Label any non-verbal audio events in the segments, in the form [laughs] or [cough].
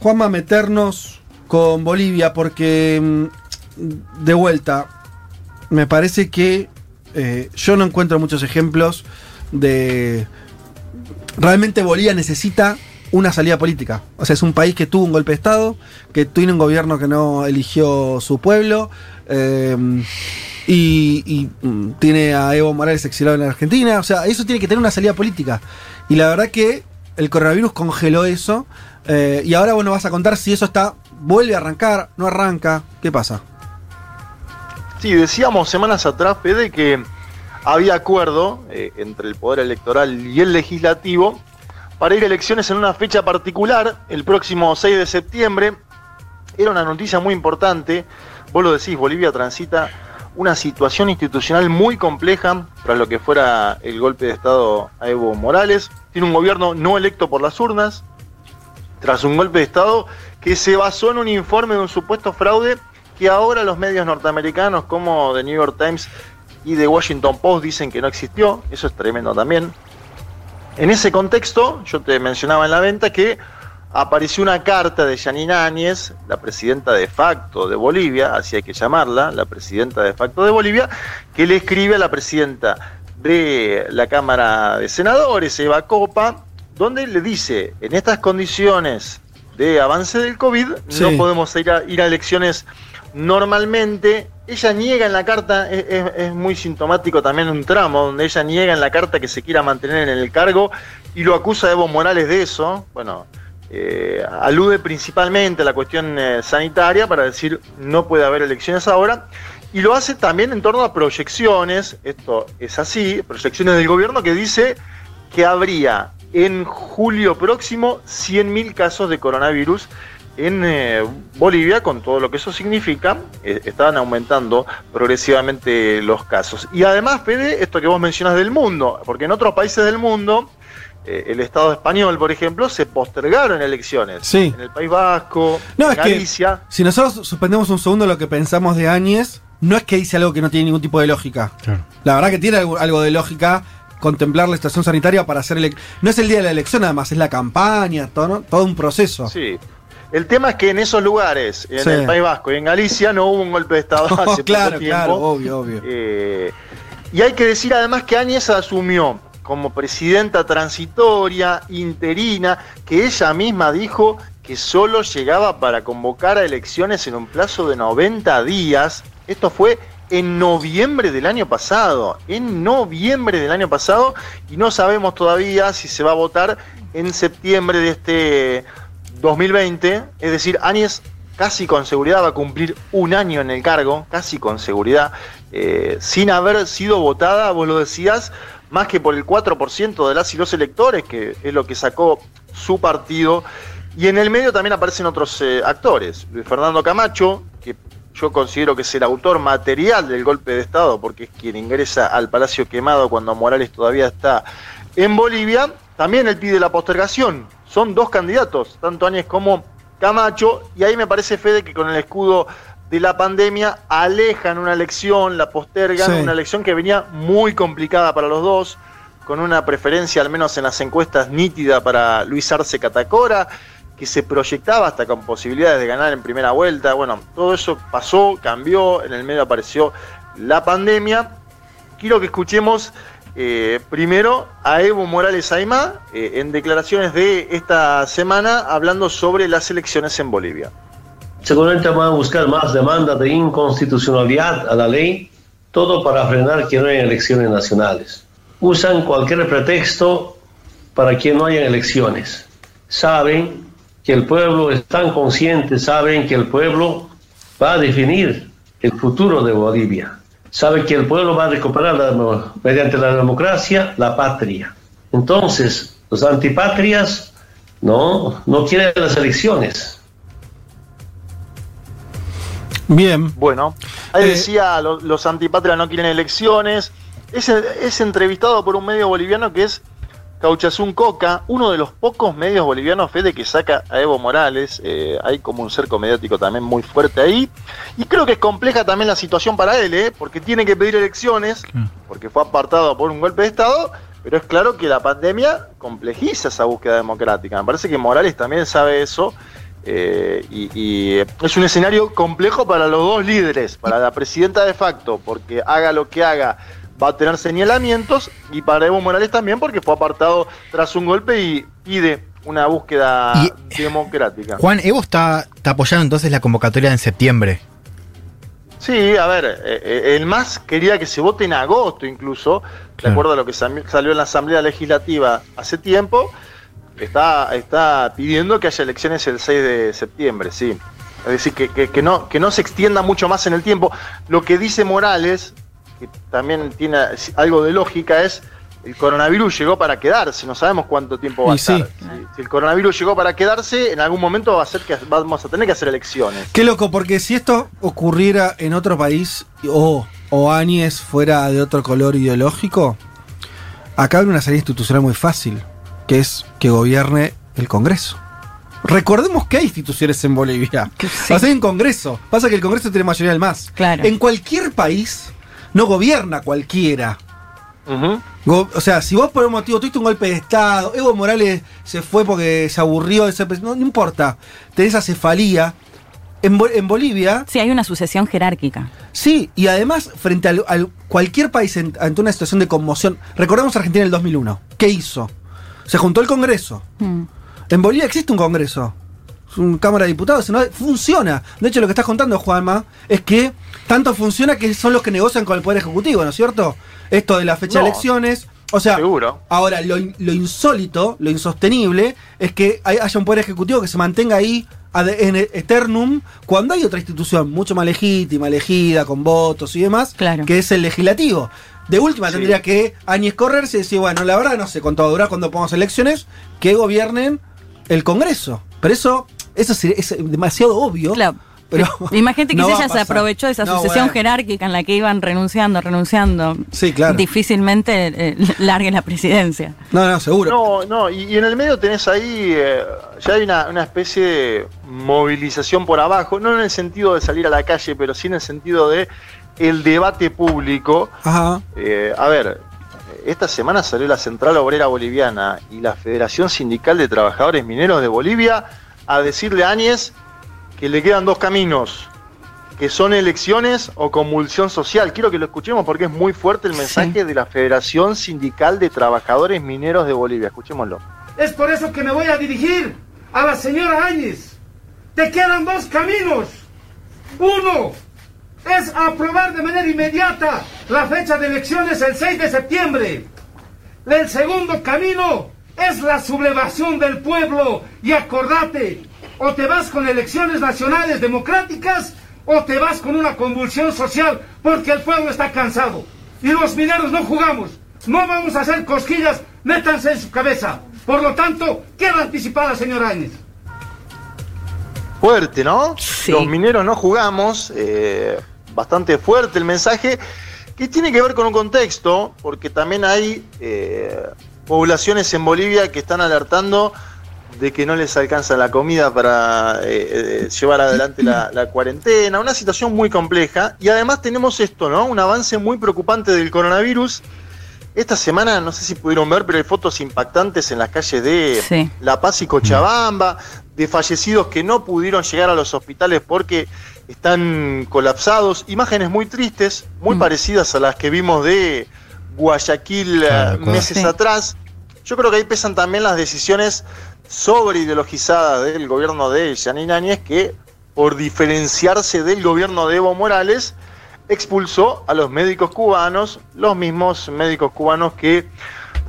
Juanma, meternos con Bolivia, porque mm, de vuelta, me parece que eh, yo no encuentro muchos ejemplos de... Realmente Bolivia necesita una salida política. O sea, es un país que tuvo un golpe de Estado, que tiene un gobierno que no eligió su pueblo, eh, y, y, mm, tiene a Evo Morales exilado en la Argentina. O sea, eso tiene que tener una salida política. Y la verdad que el coronavirus congeló eso. eh, y ahora vos nos vas a contar si eso está. vuelve a arrancar, no arranca. ¿Qué pasa? Sí, decíamos semanas atrás, Fede, que había acuerdo eh, entre el Poder Electoral y el Legislativo para ir a elecciones en una fecha particular, el próximo 6 de septiembre. Era una noticia muy importante. Vos lo decís, Bolivia transita una situación institucional muy compleja tras lo que fuera el golpe de Estado a Evo Morales. Tiene un gobierno no electo por las urnas, tras un golpe de Estado que se basó en un informe de un supuesto fraude que ahora los medios norteamericanos como The New York Times y The Washington Post dicen que no existió. Eso es tremendo también. En ese contexto, yo te mencionaba en la venta que apareció una carta de Janine Áñez, la presidenta de facto de Bolivia, así hay que llamarla, la presidenta de facto de Bolivia, que le escribe a la presidenta de la Cámara de Senadores, Eva Copa, donde le dice, en estas condiciones de avance del COVID, Sí. no podemos ir a, ir a elecciones normalmente. Ella niega en la carta, es, es- es muy sintomático también un tramo, donde ella niega en la carta que se quiera mantener en el cargo y lo acusa a Evo Morales de eso. Bueno, eh, alude principalmente a la cuestión eh, sanitaria para decir no puede haber elecciones ahora. Y lo hace también en torno a proyecciones, esto es así, proyecciones del gobierno que dice que habría en julio próximo 100.000 casos de coronavirus en eh, Bolivia, con todo lo que eso significa, estaban aumentando progresivamente los casos. Y además, Fede, esto que vos mencionas del mundo, porque en otros países del mundo, eh, el Estado español, por ejemplo, se postergaron elecciones. Sí. En el País Vasco, No, en es que- Galicia. Si nosotros suspendemos un segundo lo que pensamos de Áñez, no es que dice algo que no tiene ningún tipo de lógica. La verdad que tiene algo, algo de lógica contemplar la estación sanitaria para hacer No es el día de la elección, además, es la campaña, todo, ¿no? todo un proceso. Sí. El tema es que en esos lugares, en Sí. el País Vasco y en Galicia, no hubo un golpe de Estado [laughs] [laughs] hace poco claro, tiempo. claro, obvio, obvio. Eh, y hay que decir además que Áñez asumió como presidenta transitoria, interina, que ella misma dijo que solo llegaba para convocar a elecciones en un plazo de 90 días. Esto fue en noviembre del año pasado, en noviembre del año pasado, y no sabemos todavía si se va a votar en septiembre de este 2020, es decir, Áñez casi con seguridad va a cumplir un año en el cargo, casi con seguridad, eh, sin haber sido votada, vos lo decías, más que por el 4% de las y los electores, que es lo que sacó su partido. Y en el medio también aparecen otros eh, actores. Fernando Camacho, que yo considero que es el autor material del golpe de Estado, porque es quien ingresa al Palacio Quemado cuando Morales todavía está en Bolivia. También él pide la postergación. Son dos candidatos, tanto Áñez como Camacho, y ahí me parece, Fede, que con el escudo de la pandemia alejan una elección, la postergan, Sí. una elección que venía muy complicada para los dos, con una preferencia, al menos en las encuestas, nítida para Luis Arce Catacora, que se proyectaba hasta con posibilidades de ganar en primera vuelta. Bueno, todo eso pasó, cambió, en el medio apareció la pandemia. Quiero que escuchemos eh, primero a Evo Morales Aymá eh, en declaraciones de esta semana hablando sobre las elecciones en Bolivia. Seguramente van a buscar más demandas de inconstitucionalidad a la ley, todo para frenar que no haya elecciones nacionales. Usan cualquier pretexto para que no haya elecciones. Saben que el pueblo es tan consciente, saben que el pueblo va a definir el futuro de Bolivia. Saben que el pueblo va a recuperar la- mediante la democracia la patria. Entonces, los antipatrias no, no quieren las elecciones Bien. Bueno, ahí Eh, decía, lo- los antipatrias no quieren elecciones. Es, es entrevistado por un medio boliviano que es Cauchazún Coca, uno de los pocos medios bolivianos, Fede, que saca a Evo Morales. Eh, hay como un cerco mediático también muy fuerte ahí. Y creo que es compleja también la situación para él, ¿eh? porque tiene que pedir elecciones, porque fue apartado por un golpe de Estado. Pero es claro que la pandemia complejiza esa búsqueda democrática. Me parece que Morales también sabe eso. Eh, y, y es un escenario complejo para los dos líderes, para la presidenta de facto, porque haga lo que haga, va a tener señalamientos, y para Evo Morales también, porque fue apartado tras un golpe y pide una búsqueda Y- democrática. Juan, Evo está, está apoyando entonces la convocatoria en septiembre. Sí, a ver, eh, eh, el MAS quería que se vote en agosto incluso, de Claro. acuerdo a lo que salió en la Asamblea Legislativa hace tiempo, está, está pidiendo que haya elecciones el 6 de septiembre, sí. Es decir, que, que- que no, que no se extienda mucho más en el tiempo. Lo que dice Morales, que también tiene algo de lógica, es el coronavirus llegó para quedarse, no sabemos cuánto tiempo va a sí. estar. Si, si el coronavirus llegó para quedarse, en algún momento va a ser que vamos a tener que hacer elecciones. Qué loco, porque si esto ocurriera en otro país o, o Áñez fuera de otro color ideológico, acá una salida institucional muy fácil, que es que gobierne el Congreso. Recordemos que hay instituciones en Bolivia. Sí. O sea, hay un Congreso. Pasa que el Congreso tiene mayoría del más. Claro. En cualquier país no gobierna cualquiera. Go- O sea, si vos por un motivo tuviste un golpe de Estado, Evo Morales se fue porque se aburrió de ser no, no importa, tenés acefalía. En, Bo- en Bolivia, Sí, hay una sucesión jerárquica. sí, y además, frente al, al- cualquier país en- ante una situación de conmoción, recordemos a Argentina en el 2001, ¿qué hizo? Se juntó el Congreso. Mm. En Bolivia existe un Congreso. Es una Cámara de Diputados. ¿no? Funciona. De hecho, lo que estás contando, Juanma, es que tanto funciona que son los que negocian con el Poder Ejecutivo, ¿no es cierto? Esto de la fecha de elecciones. O sea, Seguro. ahora lo, in- lo insólito, lo insostenible, es que hay- haya un Poder Ejecutivo que se mantenga ahí en eternum cuando hay otra institución mucho más legítima, elegida, con votos y demás, Claro. que es el legislativo. De última Sí. tendría que Áñez correrse y decir, bueno, la verdad no sé cuánto va a durar cuando pongamos elecciones, que gobiernen el Congreso. Pero eso, eso es demasiado obvio. Claro. Pero [laughs] Imagínate que no ella se aprovechó de esa No, sucesión bueno. jerárquica en la que iban renunciando, renunciando. Sí, claro. Difícilmente eh, [laughs] largue la presidencia. No, no, seguro. No, no, y, y en el medio tenés ahí, eh, ya hay una, una especie de movilización por abajo, no en el sentido de salir a la calle, pero sí en el sentido de el debate público. Ajá. Eh, a ver, esta semana salió la Central Obrera Boliviana y la Federación Sindical de Trabajadores Mineros de Bolivia a decirle a Áñez que le quedan dos caminos, que son elecciones o convulsión social. Quiero que lo escuchemos porque es muy fuerte el mensaje de la Federación Sindical de Trabajadores Mineros de Bolivia. Escuchémoslo. Es por eso que me voy a dirigir a la señora Áñez. Te quedan dos caminos. Uno es aprobar de manera inmediata la fecha de elecciones el 6 de septiembre. El segundo camino es la sublevación del pueblo. Y acordate, o te vas con elecciones nacionales democráticas o te vas con una convulsión social porque el pueblo está cansado. Y los mineros no jugamos. No vamos a hacer cosquillas, métanse en su cabeza. Por lo tanto, queda anticipada, señora Áñez. Fuerte, ¿no? Sí. Los mineros no jugamos, eh, bastante fuerte el mensaje, que tiene que ver con un contexto, porque también hay eh, poblaciones en Bolivia que están alertando de que no les alcanza la comida para eh, eh, llevar adelante la, la cuarentena, una situación muy compleja, y además tenemos esto, ¿no? Un avance muy preocupante del coronavirus. Esta semana, no sé si pudieron ver, pero hay fotos impactantes en las calles de Sí. La Paz y Cochabamba, de fallecidos que no pudieron llegar a los hospitales porque están colapsados. Imágenes muy tristes, muy Mm. parecidas a las que vimos de Guayaquil eh, claro. meses Sí. atrás. Yo creo que ahí pesan también las decisiones sobre ideologizadas del gobierno de Janine Áñez, que por diferenciarse del gobierno de Evo Morales, expulsó a los médicos cubanos, los mismos médicos cubanos que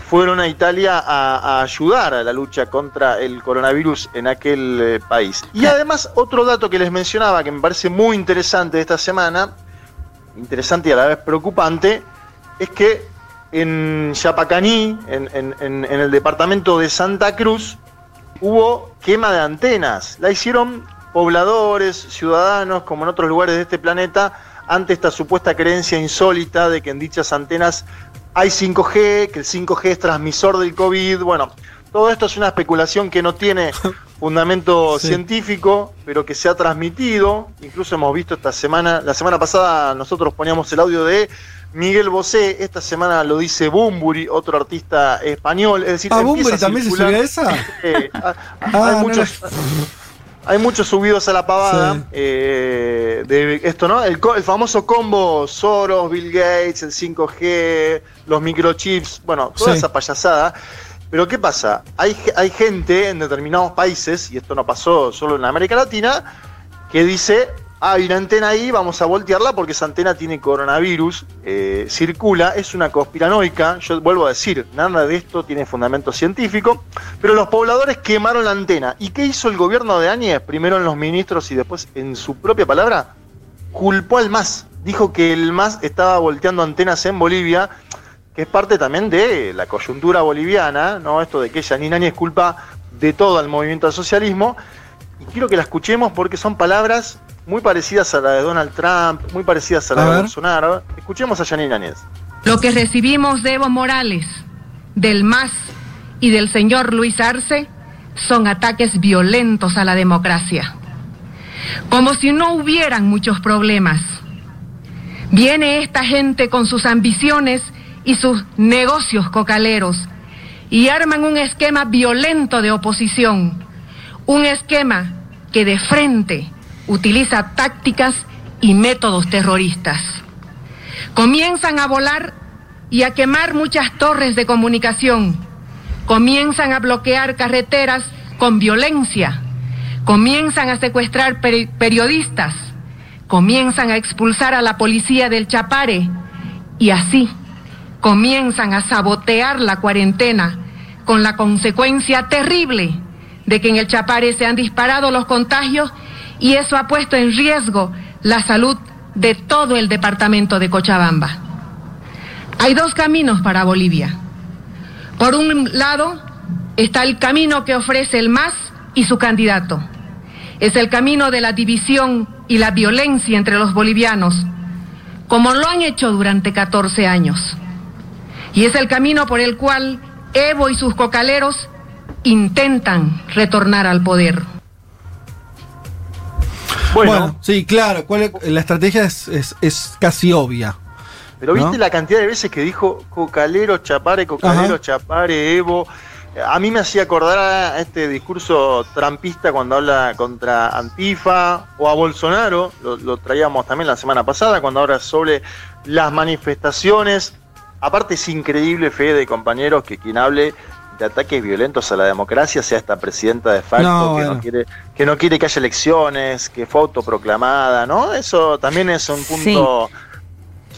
fueron a Italia a, a ayudar a la lucha contra el coronavirus en aquel eh, país. Y además, otro dato que les mencionaba que me parece muy interesante de esta semana, interesante y a la vez preocupante, es que en Yapacaní, en, en- en- en el departamento de Santa Cruz, hubo quema de antenas. La hicieron pobladores, ciudadanos, como en otros lugares de este planeta, ante esta supuesta creencia insólita de que en dichas antenas hay 5G, que el 5G es transmisor del COVID. Bueno, todo esto es una especulación que no tiene [laughs] fundamento Sí. científico, pero que se ha transmitido. Incluso hemos visto esta semana, la semana pasada nosotros poníamos el audio de Miguel Bosé, esta semana lo dice Bumburi, otro artista español. Es decir, ¿A empieza Bumburi a también se subía esa? [laughs] Eh, ah, Ah, hay, no muchos, [laughs] hay muchos subidos a la pavada Sí. eh, de esto, ¿no? El, famoso combo Soros, Bill Gates, el 5G, los microchips, bueno, toda Sí. esa payasada. Pero ¿qué pasa? Hay, hay gente en determinados países, y esto no pasó solo en América Latina, que dice, "Ah, hay una antena ahí, vamos a voltearla porque esa antena tiene coronavirus, eh, circula, es una conspiranoica, yo vuelvo a decir, nada de esto tiene fundamento científico, pero los pobladores quemaron la antena. ¿Y qué hizo el gobierno de Áñez? Primero en los ministros y después en su propia palabra, culpó al MAS, dijo que el MAS estaba volteando antenas en Bolivia, que es parte también de la coyuntura boliviana, ¿no? Esto de que Janine Áñez culpa de todo al movimiento al socialismo, y quiero que la escuchemos porque son palabras muy parecidas a la de Donald Trump, muy parecidas a la A de ver. Bolsonaro. Escuchemos a Janine Áñez. Lo que recibimos de Evo Morales, del MAS y del señor Luis Arce son ataques violentos a la democracia. Como si no hubieran muchos problemas. Viene esta gente con sus ambiciones y sus negocios cocaleros y arman un esquema violento de oposición. Un esquema que de frente utiliza tácticas y métodos terroristas. Comienzan a volar y a quemar muchas torres de comunicación, comienzan a bloquear carreteras con violencia, comienzan a secuestrar peri- periodistas, comienzan a expulsar a la policía del Chapare. Y así comienzan a sabotear la cuarentena con la consecuencia terrible de que en el Chapare se han disparado los contagios y eso ha puesto en riesgo la salud de todo el departamento de Cochabamba. Hay dos caminos para Bolivia. Por un lado está el camino que ofrece el MAS y su candidato. Es el camino de la división y la violencia entre los bolivianos, como lo han hecho durante 14 años. Y es el camino por el cual Evo y sus cocaleros intentan retornar al poder. Bueno, Bueno, sí, claro. ¿cuál es- la estrategia es, es- es casi obvia. pero viste ¿no? la cantidad de veces que dijo Cocalero, Chapare, Cocalero, Ajá. Chapare, Evo. A mí me hacía acordar a este discurso trampista cuando habla contra Antifa o a Bolsonaro, lo, lo traíamos también la semana pasada, cuando habla sobre las manifestaciones. Aparte es increíble, fe de compañeros, que quien hable de ataques violentos a la democracia sea esta presidenta de facto No, que, bueno. no quiere, que no quiere que haya elecciones, que fue autoproclamada, ¿no? Eso también es un punto...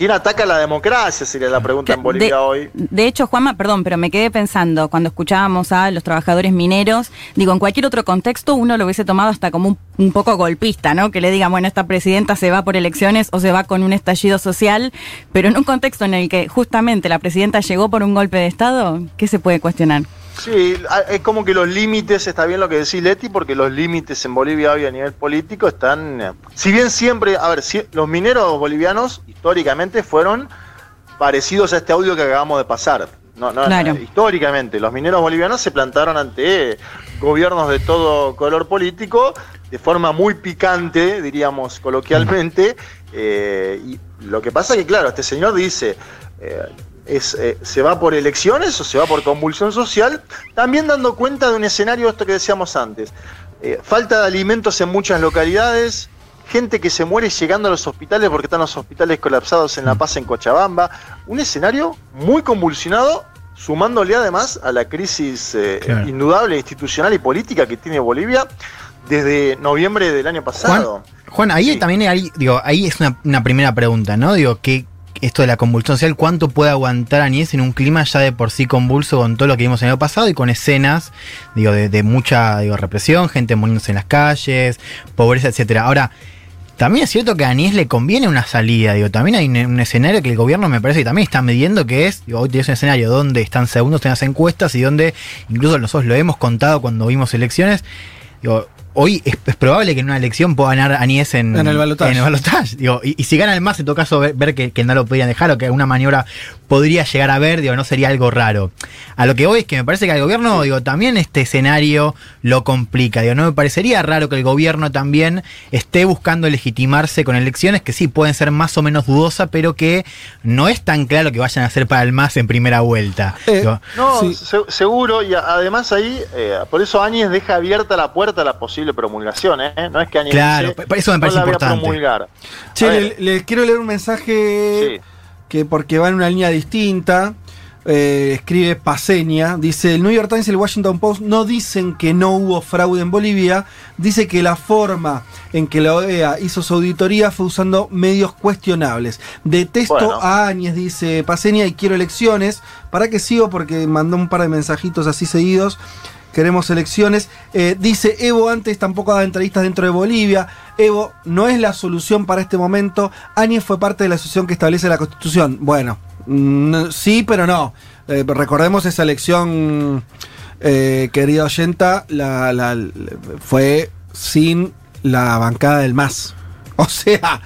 ¿Quién ataca la democracia? Sería la pregunta en Bolivia de, hoy. de hecho, Juanma, perdón, pero me quedé pensando cuando escuchábamos a los trabajadores mineros, digo, en cualquier otro contexto uno lo hubiese tomado hasta como un, un poco golpista, ¿no? Que le digan, bueno, esta presidenta se va por elecciones o se va con un estallido social, pero en un contexto en el que justamente la presidenta llegó por un golpe de Estado, ¿qué se puede cuestionar? Sí, es como que los límites, está bien lo que decís Leti, porque los límites en Bolivia hoy a nivel político están... eh, Si bien siempre, a ver, si- los mineros bolivianos históricamente fueron parecidos a este audio que acabamos de pasar. No, no, Claro. históricamente, los mineros bolivianos se plantaron ante gobiernos de todo color político de forma muy picante, diríamos coloquialmente. eh, y lo que pasa que, claro, este señor dice, eh, es, eh, ¿se va por elecciones o se va por convulsión social? También dando cuenta de un escenario, esto que decíamos antes. Eh, falta de alimentos en muchas localidades, gente que se muere llegando a los hospitales porque están los hospitales colapsados en La Paz, en Cochabamba. Un escenario muy convulsionado, sumándole además a la crisis eh, Claro. indudable institucional y política que tiene Bolivia desde noviembre del año pasado. Juan, ahí Sí. también hay, digo, ahí es una, una primera pregunta, ¿no? Digo, que esto de la convulsión social, ¿cuánto puede aguantar Añez en un clima ya de por sí convulso con todo lo que vimos el año pasado y con escenas, digo, de, de mucha digo, represión, gente muriéndose en las calles, pobreza, etcétera? Ahora, también es cierto que a Añez le conviene una salida, digo, también hay un, un escenario que el gobierno me parece que también está midiendo que es, digo, hoy tienes un escenario donde están segundos en las encuestas y donde incluso nosotros lo hemos contado cuando vimos elecciones, digo, hoy es, es probable que en una elección pueda ganar Anies en, En el balotaje. en el balotaje. Digo, y, y si gana el más, en todo caso, ver, ver que, que no lo podrían dejar o que alguna maniobra podría llegar a ver, digo, no sería algo raro. A lo que voy es que me parece que al gobierno, digo, también este escenario lo complica. Digo, no me parecería raro que el gobierno también esté buscando legitimarse con elecciones que sí pueden ser más o menos dudosas, pero que no es tan claro que vayan a ser para el más en primera vuelta. Eh, Digo, No, Sí. se- seguro, y además ahí, eh, por eso Áñez deja abierta la puerta a la posible promulgación, ¿eh? No es que Áñez Claro, eso me "No parece la voy a importante". promulgar. Che, A le, quiero leer un mensaje Sí. que porque va en una línea distinta. eh, escribe Paseña, dice el New York Times y el Washington Post no dicen que no hubo fraude en Bolivia, dice que la forma en que la OEA hizo su auditoría fue usando medios cuestionables. Detesto Bueno. a Áñez, dice Paseña, y quiero elecciones. ¿Para qué sigo? Porque mandó un par de mensajitos así seguidos. Queremos elecciones. Eh, dice Evo antes tampoco daba entrevistas dentro de Bolivia. Evo no es la solución para este momento. Áñez fue parte de la asociación que establece la constitución. Bueno, mm, sí, pero no. Eh, recordemos esa elección, eh, querida oyenta, la- la- fue sin la bancada del MAS. [laughs] O sea,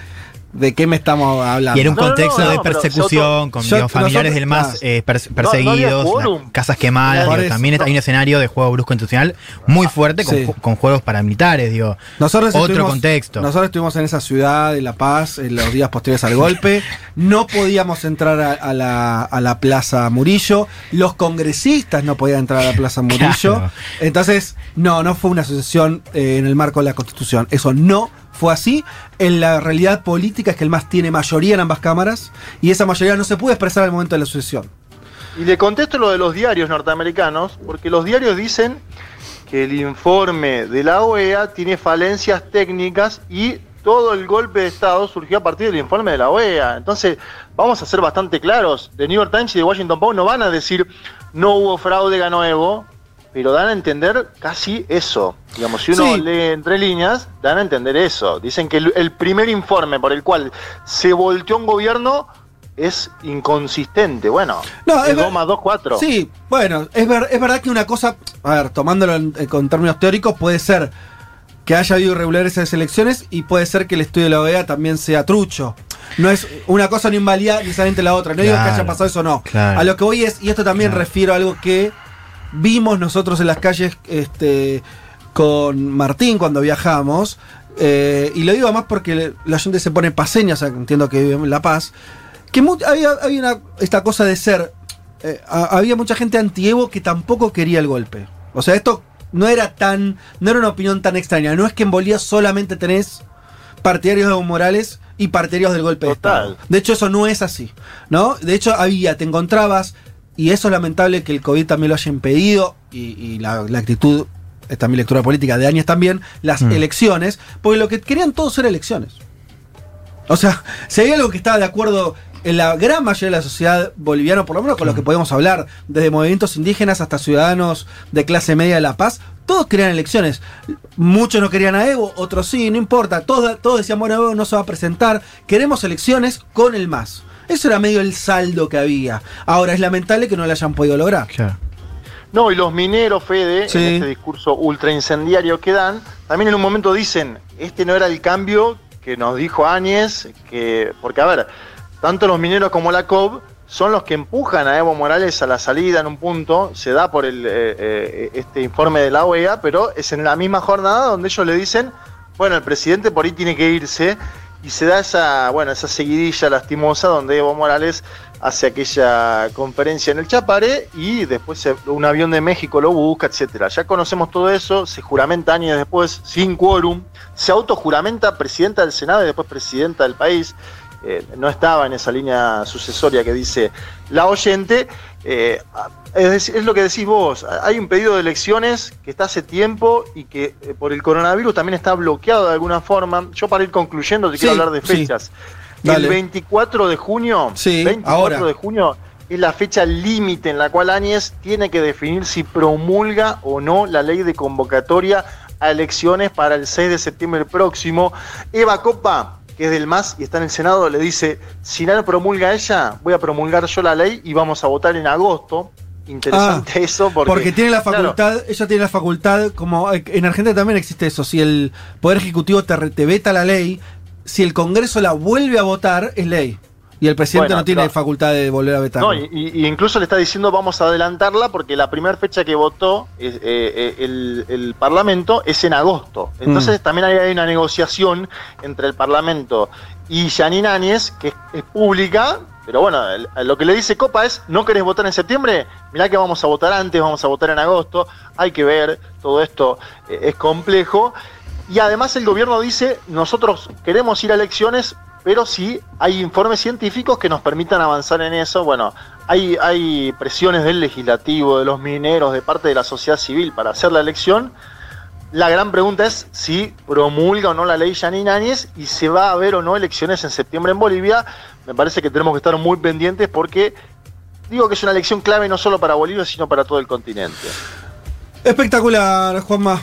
¿de qué me estamos hablando? Y en un No, contexto no, de no, persecución, con yo- familiares nosotros- del más claro. eh, perse- No- no había perseguidos, casas quemadas, digo, también hay un escenario de juego brusco institucional muy fuerte con, Sí. ju- con juegos paramilitares, digo. Nosotros Otro contexto. Nosotros estuvimos en esa ciudad de La Paz en los días posteriores al golpe. No podíamos entrar a, a la, a la Plaza Murillo. Los congresistas no podían entrar a la Plaza [laughs] Murillo. Claro. Entonces, no, no fue una asociación eh, en el marco de la Constitución. Eso no fue así. En la realidad política es que el MAS tiene mayoría en ambas cámaras y esa mayoría no se puede expresar al momento de la asociación. Y le contesto lo de los diarios norteamericanos, porque los diarios dicen que el informe de la OEA tiene falencias técnicas y todo el golpe de Estado surgió a partir del informe de la OEA. Entonces, vamos a ser bastante claros. The New York Times y The Washington Post no van a decir no hubo fraude, ganó Evo, pero dan a entender casi eso. Digamos, si uno Sí. lee entre líneas, dan a entender eso. Dicen que el, el primer informe por el cual se volteó un gobierno es inconsistente. Bueno, No, es es ver- 2 más 2, 4. Sí, bueno, es, ver- es verdad que una cosa, a ver, tomándolo en- eh, con términos teóricos, puede ser que haya habido irregularidades en las elecciones y puede ser que el estudio de la OEA también sea trucho. No es una cosa no invalida necesariamente la otra. No digo que haya pasado eso o no. claro. A lo que voy es, y esto también Claro. refiero a algo que vimos nosotros en las calles este, con Martín cuando viajamos. eh, y lo digo más porque la gente se pone paseña, o sea, entiendo que vive en La Paz. Que había, había una- esta cosa de ser. eh, a- había mucha gente anti-Evo que tampoco quería el golpe. O sea, esto no era tan. No era una opinión tan extraña. No es que en Bolivia solamente tenés partidarios de Evo Morales y partidarios del golpe Total. de Estado. De hecho, eso no es así. ¿No? De hecho, había, te encontrabas. Y eso es lamentable que el COVID también lo haya impedido. Y, y la, la actitud, esta es mi lectura política de años también, las Mm. elecciones. Porque lo que querían todos era elecciones. O sea, [laughs] si hay algo que estaba de acuerdo en la gran mayoría de la sociedad boliviana, por lo menos con lo que podemos hablar, desde movimientos indígenas hasta ciudadanos de clase media de La Paz, todos querían elecciones. Muchos no querían a Evo, otros sí, no importa. Todos, todos decían, bueno, Evo no se va a presentar. Queremos elecciones con el MAS. Eso era medio el saldo que había. Ahora es lamentable que no lo hayan podido lograr. Claro. No, y los mineros, Fede, Sí. en este discurso ultra incendiario que dan, también en un momento dicen, este no era el cambio que nos dijo Áñez, que, porque a ver, tanto los mineros como la COB son los que empujan a Evo Morales a la salida en un punto, se da por el, eh, eh, este informe de la OEA, pero es en la misma jornada donde ellos le dicen, bueno, el presidente por ahí tiene que irse, y se da esa, bueno, esa seguidilla lastimosa donde Evo Morales hace aquella conferencia en el Chapare y después un avión de México lo busca, etcétera. Ya conocemos todo eso, se juramenta años después, sin quórum, se autojuramenta presidenta del Senado y después presidenta del país. Eh, no estaba en esa línea sucesoria que dice la oyente. Eh, es, lo que decís vos, hay un pedido de elecciones que está hace tiempo y que eh, por el coronavirus también está bloqueado de alguna forma. Yo para ir concluyendo te quiero Sí, hablar de fechas. El 24 de junio, Sí, 24 ahora. de junio es la fecha límite en la cual Áñez tiene que definir si promulga o no la ley de convocatoria a elecciones para el 6 de septiembre próximo. Eva Copa, que es del MAS y está en el Senado, le dice, si no promulga ella, voy a promulgar yo la ley y vamos a votar en agosto. interesante eso porque, Porque tiene la claro, facultad, ella tiene la facultad, como en Argentina también existe eso, si el Poder Ejecutivo te, te veta la ley, si el Congreso la vuelve a votar, es ley. Y el presidente Bueno, no tiene no. facultad de volver a vetarla. No, y, incluso le está diciendo vamos a adelantarla porque la primera fecha que votó eh, eh, el, el Parlamento es en agosto. Entonces Mm. también hay, hay una negociación entre el Parlamento y Janine Áñez, que es, es pública, pero bueno, lo que le dice Copa es, ¿no querés votar en septiembre? Mirá que vamos a votar antes, vamos a votar en agosto, hay que ver, todo esto eh, es complejo. Y además el gobierno dice, nosotros queremos ir a elecciones, pero sí hay informes científicos que nos permitan avanzar en eso. Bueno, hay, hay presiones del legislativo, de los mineros, de parte de la sociedad civil para hacer la elección. La gran pregunta es si promulga o no la ley Janine Áñez y se va a haber o no elecciones en septiembre en Bolivia. Me parece que tenemos que estar muy pendientes porque digo que es una elección clave no solo para Bolivia, sino para todo el continente. Espectacular, Juanma.